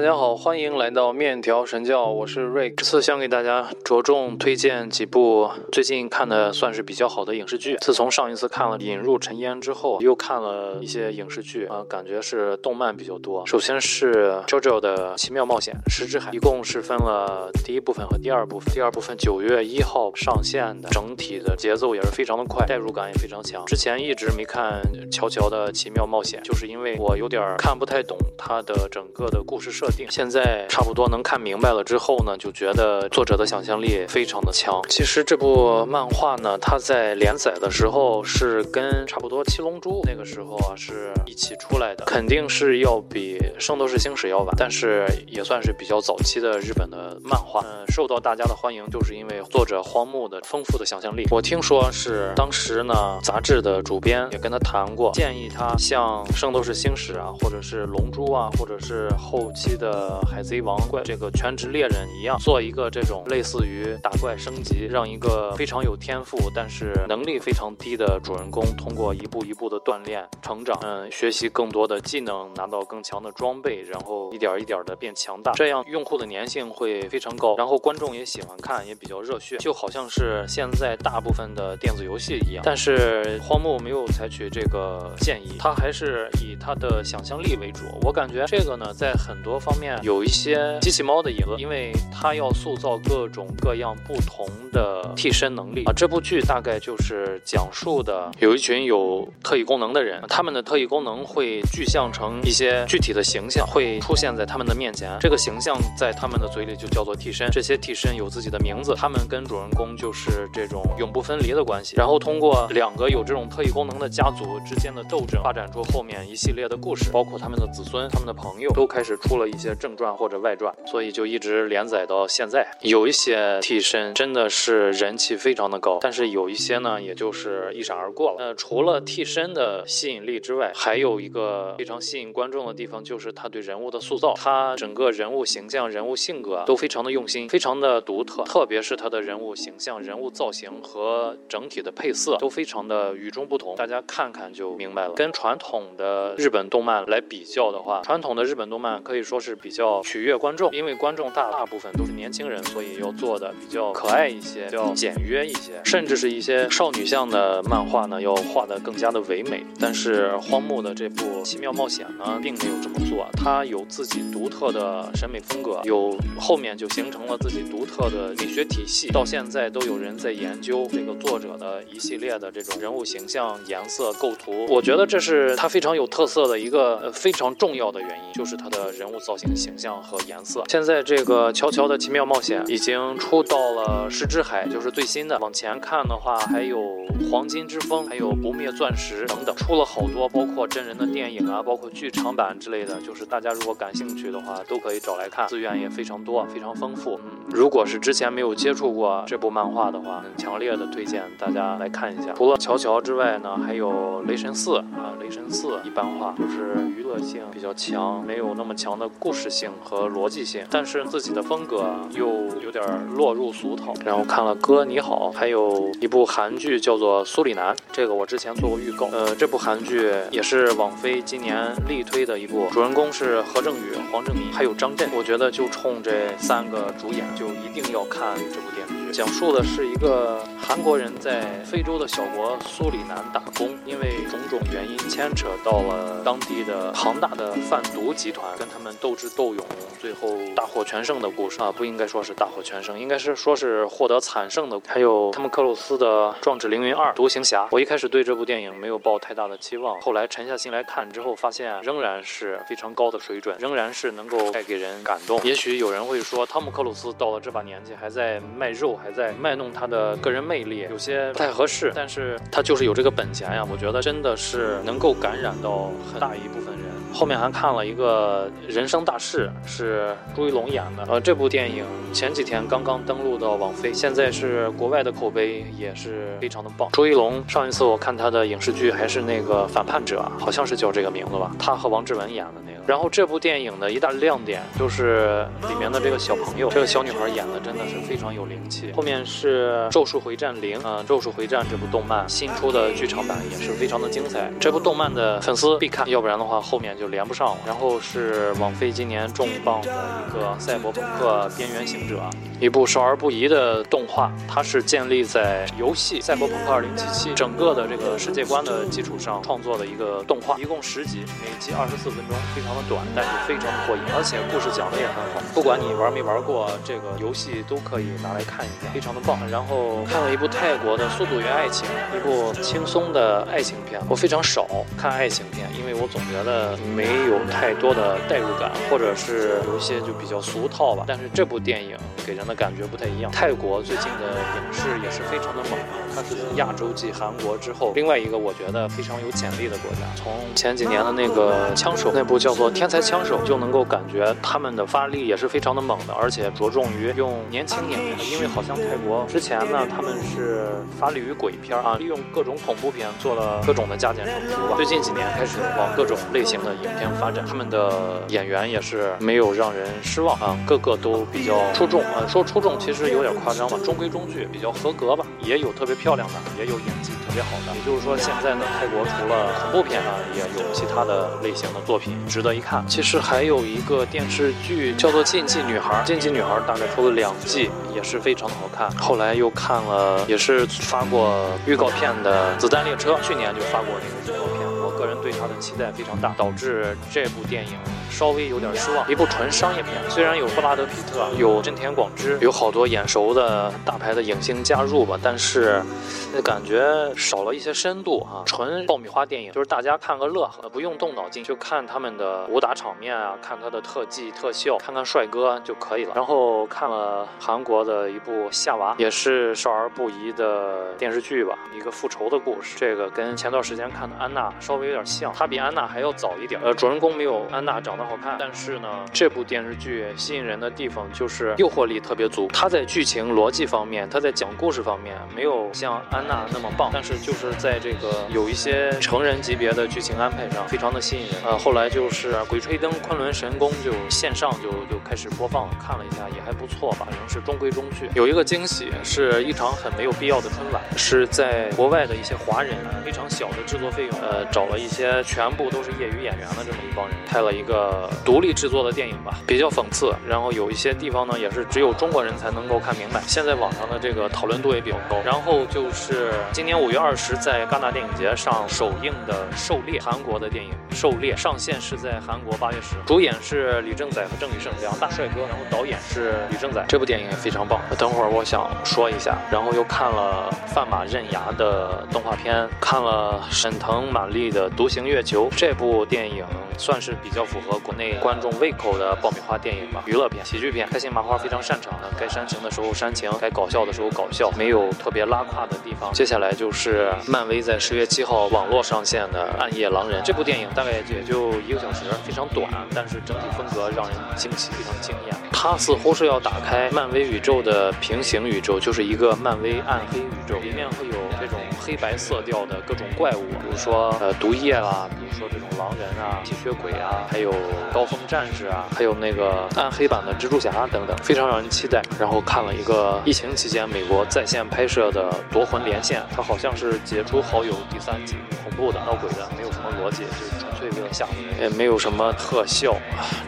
大家好，欢迎来到面条神教，我是瑞。这次想给大家着重推荐几部最近看的算是比较好的影视剧。自从上一次看了《引入尘烟》之后，又看了一些影视剧啊，感觉是动漫比较多。首先是《JoJo 的奇妙冒险：石之海》，一共是分了第一部分和第二部分。第二部分九月一号上线的，整体的节奏也是非常的快，代入感也非常强。之前一直没看乔乔的奇妙冒险，就是因为我有点看不太懂它的整个的故事设。现在差不多能看明白了之后呢，就觉得作者的想象力非常的强。其实这部漫画呢，它在连载的时候是跟差不多《七龙珠》那个时候啊是一起出来的，肯定是要比《圣斗士星矢》要晚，但是也算是比较早期的日本的漫画。嗯，受到大家的欢迎，就是因为作者荒木的丰富的想象力。我听说是当时呢，杂志的主编也跟他谈过，建议他像《圣斗士星矢》啊，或者是《龙珠》啊，或者是后期。的海贼王怪这个全职猎人一样，做一个这种类似于打怪升级，让一个非常有天赋但是能力非常低的主人公通过一步一步的锻炼成长，嗯，学习更多的技能，拿到更强的装备，然后一点一点的变强大，这样用户的粘性会非常高，然后观众也喜欢看，也比较热血，就好像是现在大部分的电子游戏一样。但是荒木没有采取这个建议，他还是以他的想象力为主。我感觉这个呢，在很多方。面有一些机器猫的影子，因为它要塑造各种各样不同的替身能力啊。这部剧大概就是讲述的有一群有特异功能的人，他们的特异功能会具象成一些具体的形象，会出现在他们的面前。这个形象在他们的嘴里就叫做替身。这些替身有自己的名字，他们跟主人公就是这种永不分离的关系。然后通过两个有这种特异功能的家族之间的斗争，发展出后面一系列的故事，包括他们的子孙、他们的朋友都开始出了一。些正传或者外传，所以就一直连载到现在。有一些替身真的是人气非常的高，但是有一些呢，也就是一闪而过了。呃，除了替身的吸引力之外，还有一个非常吸引观众的地方，就是他对人物的塑造，他整个人物形象、人物性格都非常的用心，非常的独特。特别是他的人物形象、人物造型和整体的配色都非常的与众不同。大家看看就明白了。跟传统的日本动漫来比较的话，传统的日本动漫可以说是。比较取悦观众，因为观众大大部分都是年轻人，所以要做的比较可爱一些，要简约一些，甚至是一些少女向的漫画呢，要画的更加的唯美。但是荒木的这部《奇妙冒险》呢，并没有这么做，他有自己独特的审美风格，有后面就形成了自己独特的美学体系，到现在都有人在研究这个作者的一系列的这种人物形象、颜色构图。我觉得这是他非常有特色的一个非常重要的原因，就是他的人物造造型。形象和颜色。现在这个乔乔的奇妙冒险已经出到了石之海，就是最新的。往前看的话，还有黄金之风，还有不灭钻石等等，出了好多，包括真人的电影啊，包括剧场版之类的。就是大家如果感兴趣的话，都可以找来看，资源也非常多，非常丰富。嗯，如果是之前没有接触过这部漫画的话，很强烈的推荐大家来看一下。除了乔乔之外呢，还有雷神四啊，雷神四一般化，就是娱乐性比较强，没有那么强的故。事性和逻辑性，但是自己的风格又有点落入俗套。然后看了《哥你好》，还有一部韩剧叫做《苏里南》，这个我之前做过预告。呃，这部韩剧也是网飞今年力推的一部，主人公是何正宇、黄正民，还有张震。我觉得就冲这三个主演，就一定要看这部电视剧。讲述的是一个韩国人在非洲的小国苏里南打工，因为种种原因牵扯到了当地的庞大的贩毒集团，跟他们斗智斗勇，最后大获全胜的故事啊，不应该说是大获全胜，应该是说是获得惨胜的。还有汤姆克鲁斯的《壮志凌云二：独行侠》，我一开始对这部电影没有抱太大的期望，后来沉下心来看之后，发现仍然是非常高的水准，仍然是能够带给人感动。也许有人会说，汤姆克鲁斯到了这把年纪还在卖肉。还在卖弄他的个人魅力，有些不太合适，但是他就是有这个本钱呀，我觉得真的是能够感染到很大一部分人。后面还看了一个人生大事，是朱一龙演的，呃，这部电影前几天刚刚登陆到网飞，现在是国外的口碑也是非常的棒。朱一龙上一次我看他的影视剧还是那个反叛者，好像是叫这个名字吧，他和王志文演的那。然后这部电影的一大亮点就是里面的这个小朋友，这个小女孩演的真的是非常有灵气。后面是《咒术回战零》嗯，《咒术回战》这部动漫新出的剧场版也是非常的精彩。这部动漫的粉丝必看，要不然的话后面就连不上了。然后是网飞今年重磅的一个《赛博朋克：边缘行者》，一部少儿不宜的动画，它是建立在游戏《赛博朋克2077》整个的这个世界观的基础上创作的一个动画，一共十集，每集二十四分钟，非常非常的短，但是非常的过瘾，而且故事讲的也很好。不管你玩没玩过这个游戏，都可以拿来看一下，非常的棒。然后看了一部泰国的《速度与爱情》，一部轻松的爱情片。我非常少看爱情片，因为我总觉得没有太多的代入感，或者是有一些就比较俗套吧。但是这部电影给人的感觉不太一样。泰国最近的影视也是非常的猛啊，它是亚洲继韩国之后另外一个我觉得非常有潜力的国家。从前几年的那个枪手那部叫做《天才枪手》，就能够感觉他们的发力也是非常的猛的，而且着重于用年轻演员，因为好像泰国之前呢他们是发力于鬼片啊，利用各种恐怖片做了各种的加减乘除吧。最近几年开始往各种类型的影片发展，他们的演员也是没有让人失望啊，个个都比较出众啊。说出众其实有点夸张吧，中规中矩，比较合格吧。也有特别漂亮的，也有演技特别好的。也就是说，现在呢，泰国除了恐怖片啊，也有其他的类型的作品值得一看。其实还有一个电视剧叫做《禁忌女孩》，《禁忌女孩》大概出了两季，也是非常的好看。后来又看了，也是发过预告片的《子弹列车》，去年就发过那个预告片。个人对他的期待非常大，导致这部电影稍微有点失望。一部纯商业片，虽然有布拉德皮特，有真田广之，有好多眼熟的大牌的影星加入吧，但是那感觉少了一些深度啊。纯爆米花电影，就是大家看个乐呵，不用动脑筋，就看他们的武打场面啊，看他的特技特效，看看帅哥就可以了。然后看了韩国的一部《夏娃》，也是少儿不宜的电视剧吧，一个复仇的故事。这个跟前段时间看的《安娜》稍微有点像，他比安娜还要早一点。呃，主人公没有安娜长得好看，但是呢，这部电视剧吸引人的地方就是诱惑力特别足。他在剧情逻辑方面，他在讲故事方面没有像安娜那么棒，但是就是在这个有一些成人级别的剧情安排上，非常的吸引人。呃，后来就是《鬼吹灯》《昆仑神功》就线上就就开始播放，看了一下也还不错吧，仍是中规中矩。有一个惊喜是一场很没有必要的春晚，是在国外的一些华人非常小的制作费用，呃，找了一些全部都是业余演员的这么一帮人，拍了一个独立制作的电影吧，比较讽刺。然后有一些地方呢，也是只有中国人才能够看明白。现在网上的这个讨论度也比较高。然后就是今年五月二十在戛纳电影节上首映的《狩猎》，韩国的电影《狩猎》上线是在韩国八月十，主演是李正宰和郑宇盛两大帅哥，然后导演是李正宰。这部电影也非常棒。等会儿我想说一下，然后又看了范马刃牙的动画片，看了沈腾、马丽的《独行月球》这部电影。算是比较符合国内观众胃口的爆米花电影吧，娱乐片、喜剧片，开心麻花非常擅长的，该煽情的时候煽情，该搞笑的时候搞笑，没有特别拉胯的地方。接下来就是漫威在十月七号网络上线的《暗夜狼人》这部电影，大概也就一个小时，非常短，但是整体风格让人惊喜，非常惊艳。它似乎是要打开漫威宇宙的平行宇宙，就是一个漫威暗黑宇宙，里面会有黑白色调的各种怪物，比如说呃毒液啦，比如说这种狼人啊、吸血鬼啊，还有刀锋战士啊，还有那个暗黑版的蜘蛛侠等等，非常让人期待。然后看了一个疫情期间美国在线拍摄的《夺魂连线》，它好像是《解除好友》第三集，恐怖的、闹鬼的，没有什么逻辑，就是纯粹为了吓唬人，也没有什么特效，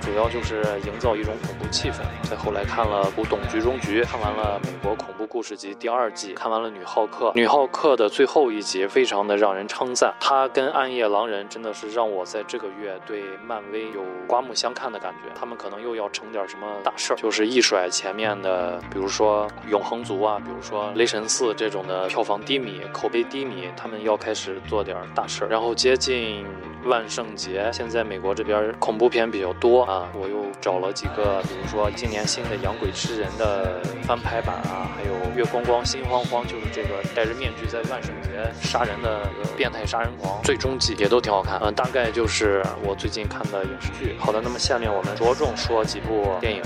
主要就是营造一种恐怖气氛。再后来看了《古董局中局》，看完了《美国恐怖故事集》第二季，看完了《女浩克》。《女浩克》的最后一集非常的让人称赞，它跟《暗夜狼人》真的是让我在这个月对漫威有刮目相看的感觉。他们可能又要成点什么大事儿，就是一甩前面的，比如说《永恒族》啊，比如说《雷神四》这种的票房低迷、口碑低迷，他们要开始做点大事儿。然后接近万圣节，现在美国这边恐怖片比较多啊，我又找了几个，比如说今年新的《养鬼吃人》的翻拍版啊，还有《月光光心慌慌》，就是这个戴着面具在万圣节杀人的变态杀人狂，最终季也都挺好看。嗯，大概就是我最近看的影视剧。好的，那么下面我们着重说几部电影。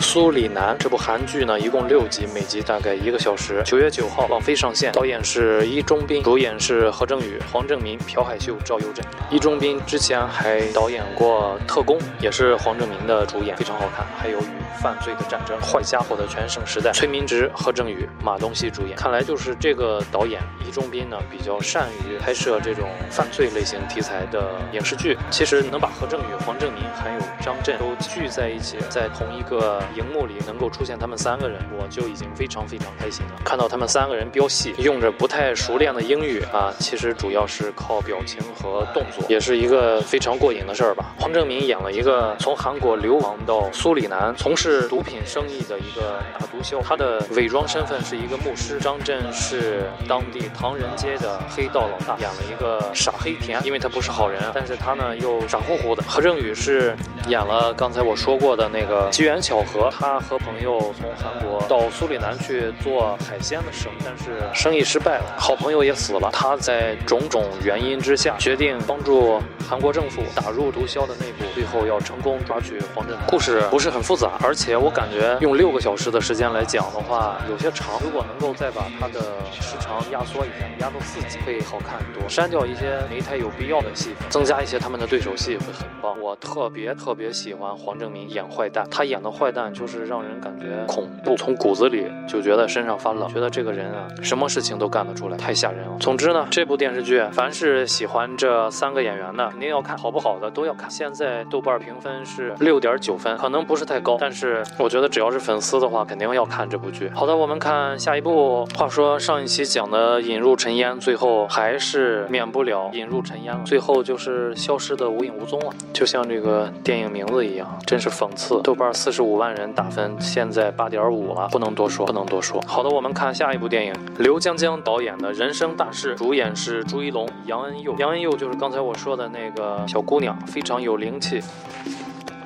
苏里南》这部韩剧呢，一共六集，每集大概一个小时。九月九号网飞上线，导演是伊中斌，主演是何正宇、黄正民、朴海秀、赵又镇。伊中斌之前还导演过《特工》，也是黄正民的主演，非常好看。还有《与犯罪的战争》、《坏家伙的全盛时代》，崔明植、何正宇、马东锡主演。看来就是这个导演伊中斌呢，比较善于拍摄这种犯罪类型题材的影视剧。其实能把何正宇、黄正民还有张震都聚在一起，在同一个荧幕里能够出现他们三个人，我就已经非常非常开心了。看到他们三个人飙戏，用着不太熟练的英语啊，其实主要是靠表情和动作，也是一个非常过瘾的事儿吧。黄正民演了一个从韩国流亡到苏里南从事毒品生意的一个大毒枭，他的伪装身份是一个牧师。张震是当地唐人街的黑道老大，演了一个傻黑甜，因为他不是好人，但是他呢又傻乎乎的。何正宇是演了刚才我说过的那个机缘巧合，和他和朋友从韩国到苏里南去做海鲜的生意，但是生意失败了，好朋友也死了。他在种种原因之下，决定帮助韩国政府打入毒枭的内部，最后要成功抓取黄振。故事不是很复杂，而且我感觉用六个小时的时间来讲的话有些长。如果能够再把它的时长压缩一下，压到四集会好看很多。删掉一些没太有必要的戏，增加一些他们的对手戏会很棒。我特别特别喜欢黄正民演坏蛋，他演的坏蛋就是让人感觉恐怖，从骨子里就觉得身上发冷，觉得这个人啊什么事情都干得出来，太吓人了。总之呢，这部电视剧凡是喜欢这三个演员的肯定要看，好不好的都要看。现在豆瓣评分是六点九分，可能不是太高，但是我觉得只要是粉丝的话，肯定要看这部剧。好的，我们看下一部。话说上一期讲的引入尘烟，最后还是免不了引入尘烟了，最后就是消失的无影无踪了，就像这个电影名字一样，真是讽刺。豆瓣四十五万人人打分，现在八点五了，不能多说，不能多说。好的，我们看下一部电影，刘江江导演的人生大事，主演是朱一龙、杨恩佑。杨恩佑就是刚才我说的那个小姑娘，非常有灵气。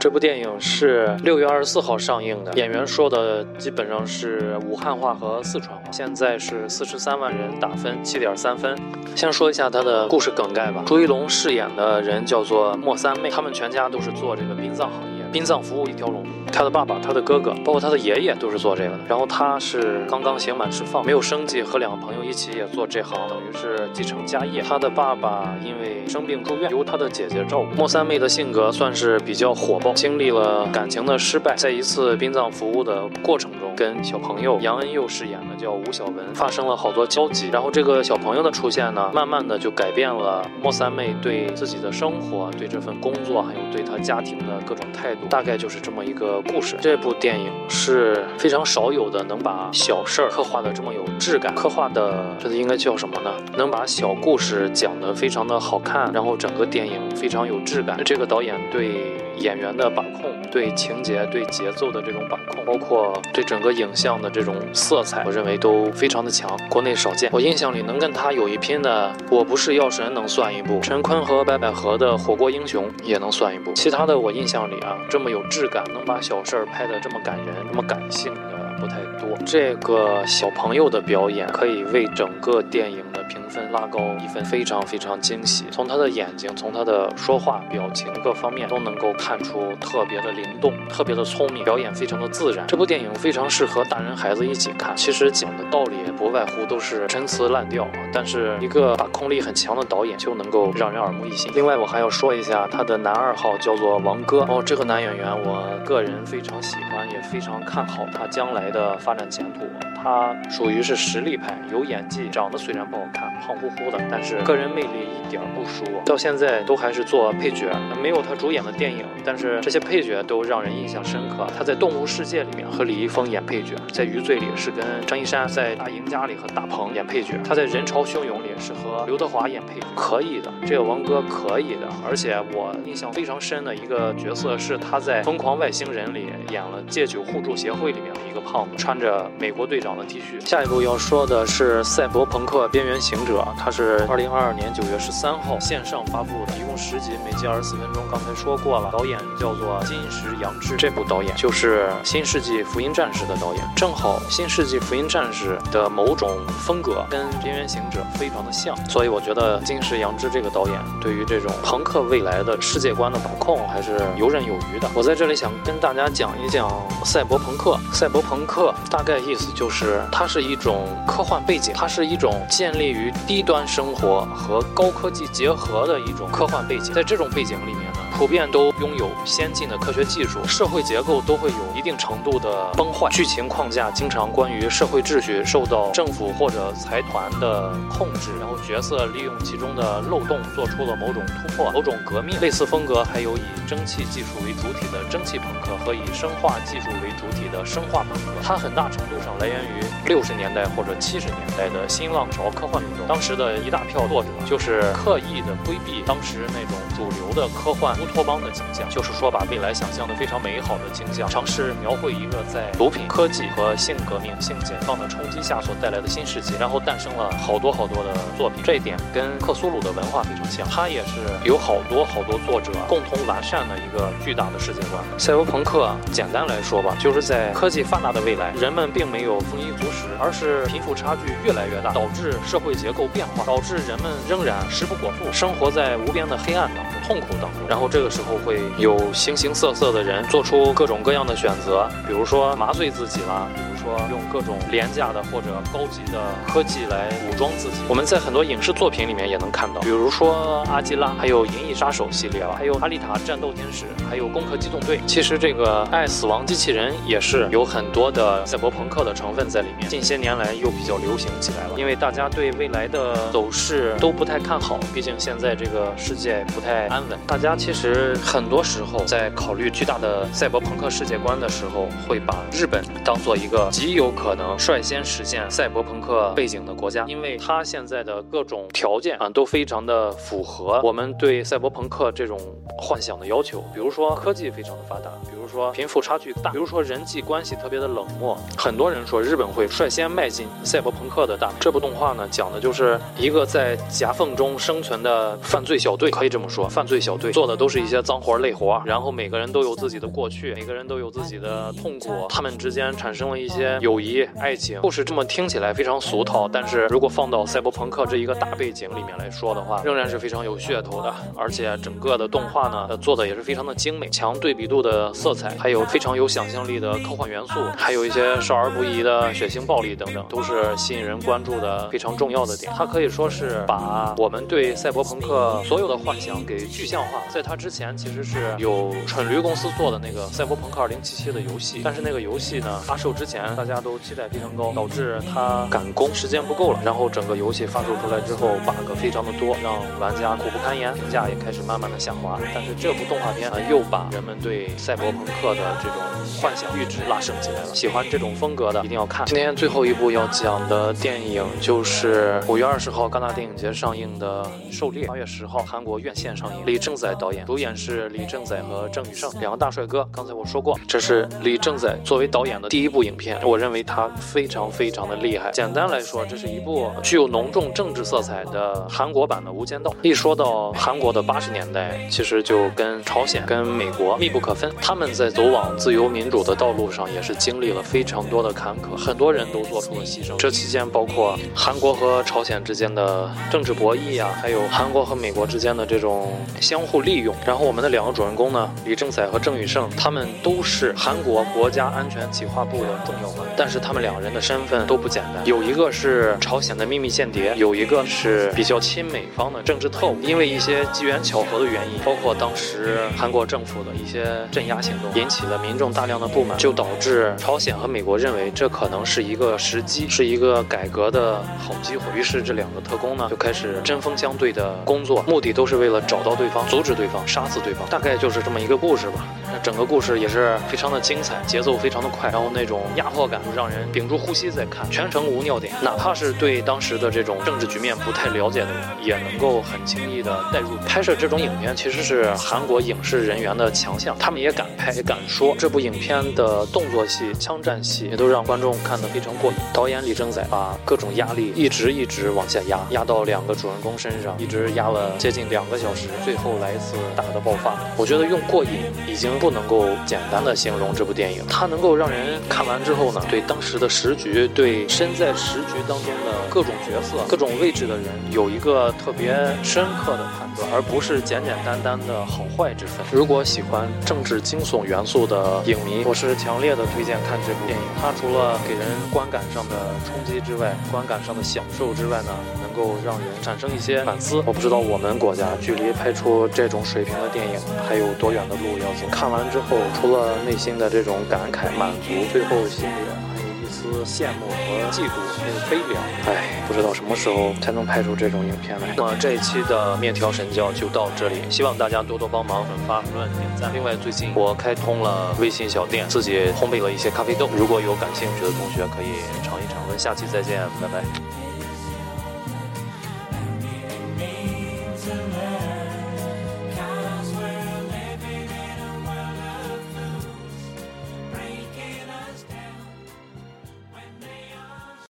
这部电影是六月二十四号上映的，演员说的基本上是武汉话和四川话。现在是四十三万人打分，七点三分。先说一下他的故事梗概吧。朱一龙饰演的人叫做莫三妹，他们全家都是做这个殡葬行业，殡葬服务一条龙。他的爸爸、他的哥哥，包括他的爷爷都是做这个的。然后他是刚刚刑满释放，没有生计，和两个朋友一起也做这行，等于是继承家业。他的爸爸因为生病住院，由他的姐姐照顾。莫三妹的性格算是比较火爆，经历了感情的失败，在一次殡葬服务的过程中，跟小朋友杨恩佑饰演的叫吴小文发生了好多交集。然后这个小朋友的出现呢，慢慢的就改变了莫三妹对自己的生活、对这份工作，还有对他家庭的各种态度。大概就是这么一个。故事这部电影是非常少有的能把小事儿刻画的这么有质感，刻画的这应该叫什么呢？能把小故事讲得非常的好看，然后整个电影非常有质感。这个导演对演员的把控、对情节、对节奏的这种把控，包括对整整个影像的这种色彩，我认为都非常的强，国内少见。我印象里能跟他有一拼的，《我不是药神》能算一部，陈坤和白百合的《火锅英雄》也能算一部。其他的我印象里啊，这么有质感，能把小事儿拍得这么感人，这么感性的不太多。这个小朋友的表演可以为整个电影的评分拉高一分，非常非常惊喜。从他的眼睛，从他的说话、表情各方面都能够看出特别的灵动，特别的聪明，表演非常的自然。这部电影非常适合大人孩子一起看。其实讲的道理不外乎都是陈词滥调，但是一个把控力很强的导演就能够让人耳目一新。另外，我还要说一下他的男二号叫做王哥哦，这个男演员我个人。非常喜欢，也非常看好他将来的发展前途。他属于是实力派，有演技，长得虽然不好看，胖乎乎的，但是个人魅力一点不输。到现在都还是做配角，没有他主演的电影，但是这些配角都让人印象深刻。他在《动物世界》里面和李易峰演配角，在《余罪》里是跟张一山，在《大赢家》里和大鹏演配角。他在《人潮汹涌》里是和刘德华演配角，可以的，这个王哥可以的。而且我印象非常深的一个角色是他在《疯狂外星人》里演了戒酒互助协会里面的一个胖子，穿着美国队长。长的 T 恤。下一步要说的是《赛博朋克：边缘行者》，它是二零二二年九月十三号线上发布的，一共十集，每集二十四分钟。刚才说过了，导演叫做金石杨志，这部导演就是《新世纪福音战士》的导演。正好《新世纪福音战士》的某种风格跟《边缘行者》非常的像，所以我觉得金石杨志这个导演对于这种朋克未来的世界观的把控还是游刃有余的。我在这里想跟大家讲一讲赛博朋克。赛博朋克大概意思就是它是一种科幻背景，它是一种建立于低端生活和高科技结合的一种科幻背景。在这种背景里面呢。普遍都拥有先进的科学技术，社会结构都会有一定程度的崩坏，剧情框架经常关于社会秩序受到政府或者财团的控制，然后角色利用其中的漏洞做出了某种突破、某种革命。类似风格还有以蒸汽技术为主体的蒸汽朋克和以生化技术为主体的生化朋克。它很大程度上来源于六十年代或者七十年代的新浪潮科幻运动，当时的一大票作者就是刻意的规避当时那种主流的科幻。乌托邦的景象，就是说把未来想象的非常美好的景象，尝试描绘一个在毒品、科技和性革命、性解放的冲击下所带来的新世界，然后诞生了好多好多的作品。这一点跟克苏鲁的文化非常像，它也是有好多好多作者共同完善的一个巨大的世界观。赛博朋克简单来说吧，就是在科技发达的未来，人们并没有丰衣足食，而是贫富差距越来越大，导致社会结构变化，导致人们仍然食不果腹，生活在无边的黑暗当中、痛苦当中，然后这。个时候会有形形色色的人做出各种各样的选择，比如说麻醉自己啦。说用各种廉价的或者高级的科技来武装自己，我们在很多影视作品里面也能看到，比如说阿基拉，还有银翼杀手系列了，还有阿丽塔战斗天使，还有攻壳机动队。其实这个爱死亡机器人也是有很多的赛博朋克的成分在里面。近些年来又比较流行起来了，因为大家对未来的走势都不太看好，毕竟现在这个世界不太安稳。大家其实很多时候在考虑巨大的赛博朋克世界观的时候，会把日本当做一个。极有可能率先实现赛博朋克背景的国家，因为它现在的各种条件啊都非常的符合我们对赛博朋克这种幻想的要求。比如说科技非常的发达，比如说贫富差距大，比如说人际关系特别的冷漠。很多人说日本会率先迈进赛博朋克的大门。这部动画呢讲的就是一个在夹缝中生存的犯罪小队，可以这么说，犯罪小队做的都是一些脏活累活，然后每个人都有自己的过去，每个人都有自己的痛苦，他们之间产生了一些。友谊、爱情故事这么听起来非常俗套，但是如果放到赛博朋克这一个大背景里面来说的话，仍然是非常有噱头的。而且整个的动画呢，做的也是非常的精美，强对比度的色彩，还有非常有想象力的科幻元素，还有一些少儿不宜的血腥暴力等等，都是吸引人关注的非常重要的点。它可以说是把我们对赛博朋克所有的幻想给具象化。在它之前，其实是有蠢驴公司做的那个赛博朋克2077的游戏，但是那个游戏呢发售之前。大家都期待非常高，导致他赶工时间不够了。然后整个游戏发售出来之后，bug 非常的多，让玩家苦不堪言，评价也开始慢慢的下滑。但是这部动画片啊，又把人们对赛博朋克的这种幻想阈值拉升起来了。喜欢这种风格的一定要看。今天最后一部要讲的电影就是五月二十号戛纳电影节上映的《狩猎》，八月十号韩国院线上映。李正宰导演，主演是李正宰和郑宇盛两个大帅哥。刚才我说过，这是李正宰作为导演的第一部影片。我认为他非常非常的厉害。简单来说，这是一部具有浓重政治色彩的韩国版的《无间道》。一说到韩国的八十年代，其实就跟朝鲜、跟美国密不可分。他们在走往自由民主的道路上，也是经历了非常多的坎坷，很多人都做出了牺牲。这期间，包括韩国和朝鲜之间的政治博弈呀，还有韩国和美国之间的这种相互利用。然后，我们的两个主人公呢，李正宰和郑宇盛，他们都是韩国国家安全企划部的重要但是他们两人的身份都不简单，有一个是朝鲜的秘密间谍，有一个是比较亲美方的政治特务。因为一些机缘巧合的原因，包括当时韩国政府的一些镇压行动，引起了民众大量的不满，就导致朝鲜和美国认为这可能是一个时机，是一个改革的好机会。于是这两个特工呢就开始针锋相对的工作，目的都是为了找到对方，阻止对方。杀死对方，大概就是这么一个故事吧。那整个故事也是非常的精彩，节奏非常的快，然后那种压迫感让人屏住呼吸在看，全程无尿点。哪怕是对当时的这种政治局面不太了解的人，也能够很轻易的带入。拍摄这种影片其实是韩国影视人员的强项，他们也敢拍，也敢说。这部影片的动作戏、枪战戏也都让观众看得非常过瘾。导演李正宰把各种压力一直一直往下压，压到两个主人公身上，一直压了接近两个小时，最后来一次大的爆发。我觉得用过瘾已经不能够简单的形容这部电影，它能够让人看完之后对当时的时局，对身在时局当中的各种角色、各种位置的人，有一个特别深刻的判断，而不是简简单单的好坏之分。如果喜欢政治惊悚元素的影迷，我是强烈的推荐看这部电影。它除了给人观感上的冲击之外，观感上的享受之外呢，够让人产生一些反思。我不知道我们国家距离拍出这种水平的电影还有多远的路要走。看完之后，除了内心的这种感慨、满足，最后心里还有一丝羡慕和嫉妒，还有悲凉。唉，不知道什么时候才能拍出这种影片来。那么这一期的面条神教就到这里，希望大家多多帮忙转发、评论、点赞。另外，最近我开通了微信小店，自己烘焙了一些咖啡豆，如果有感兴趣的同学可以尝一尝。我们下期再见，拜拜。